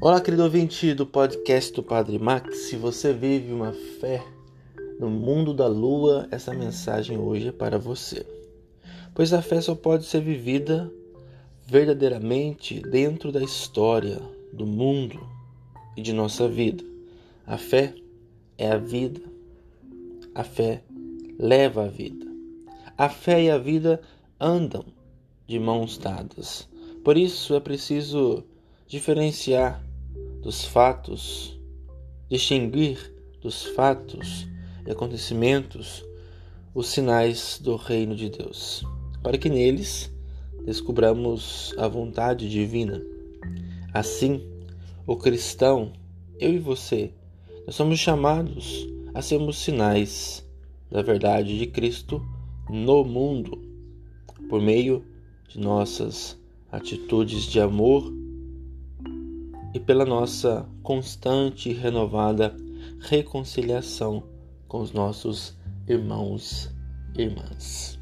Olá, querido ouvinte do podcast do Padre Max. Se você vive uma fé no mundo da lua, essa mensagem hoje é para você. Pois a fé só pode ser vivida verdadeiramente dentro da história, do mundo e de nossa vida. A fé é a vida. A fé leva a vida. A fé e a vida andam de mãos dadas. Por isso é preciso diferenciar dos fatos, distinguir dos fatos e acontecimentos os sinais do reino de Deus, para que neles descubramos a vontade divina. Assim, o cristão, eu e você, nós somos chamados a sermos sinais da verdade de Cristo no mundo, por meio de nossas atitudes de amor e pela nossa constante e renovada reconciliação com os nossos irmãos e irmãs.